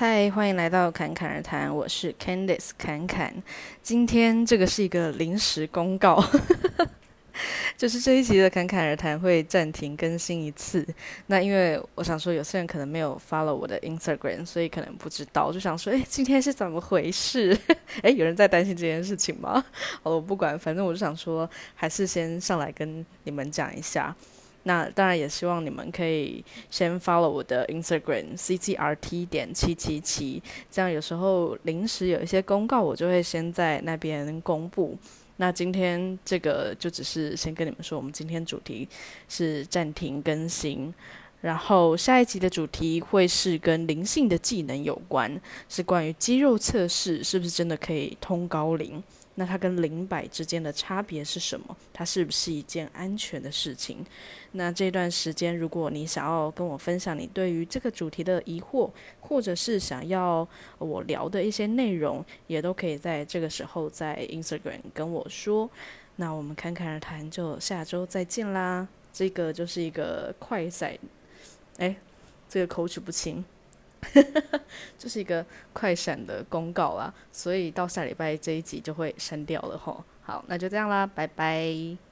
嗨，欢迎来到侃侃而谈，我是 Candice 侃侃。今天这个是一个临时公告。就是这一集的侃侃而谈会暂停更新一次。那因为我想说，有些人可能没有 follow 我的 Instagram，所以可能不知道。就想说，哎，今天是怎么回事？哎，有人在担心这件事情吗？好了，我不管，反正我就想说，还是先上来跟你们讲一下。那当然也希望你们可以先 follow 我的 Instagram ccrt 点七七七，这样有时候临时有一些公告，我就会先在那边公布。那今天这个就只是先跟你们说，我们今天主题是暂停更新，然后下一集的主题会是跟灵性的技能有关，是关于肌肉测试是不是真的可以通高灵。那它跟灵摆之间的差别是什么？它是不是一件安全的事情？那这段时间，如果你想要跟我分享你对于这个主题的疑惑，或者是想要我聊的一些内容，也都可以在这个时候在 Instagram 跟我说。那我们侃侃而谈，就下周再见啦。这个就是一个快闪，哎，这个口齿不清。这是一个快闪的公告啊，所以到下礼拜这一集就会删掉了吼。好，那就这样啦，拜拜。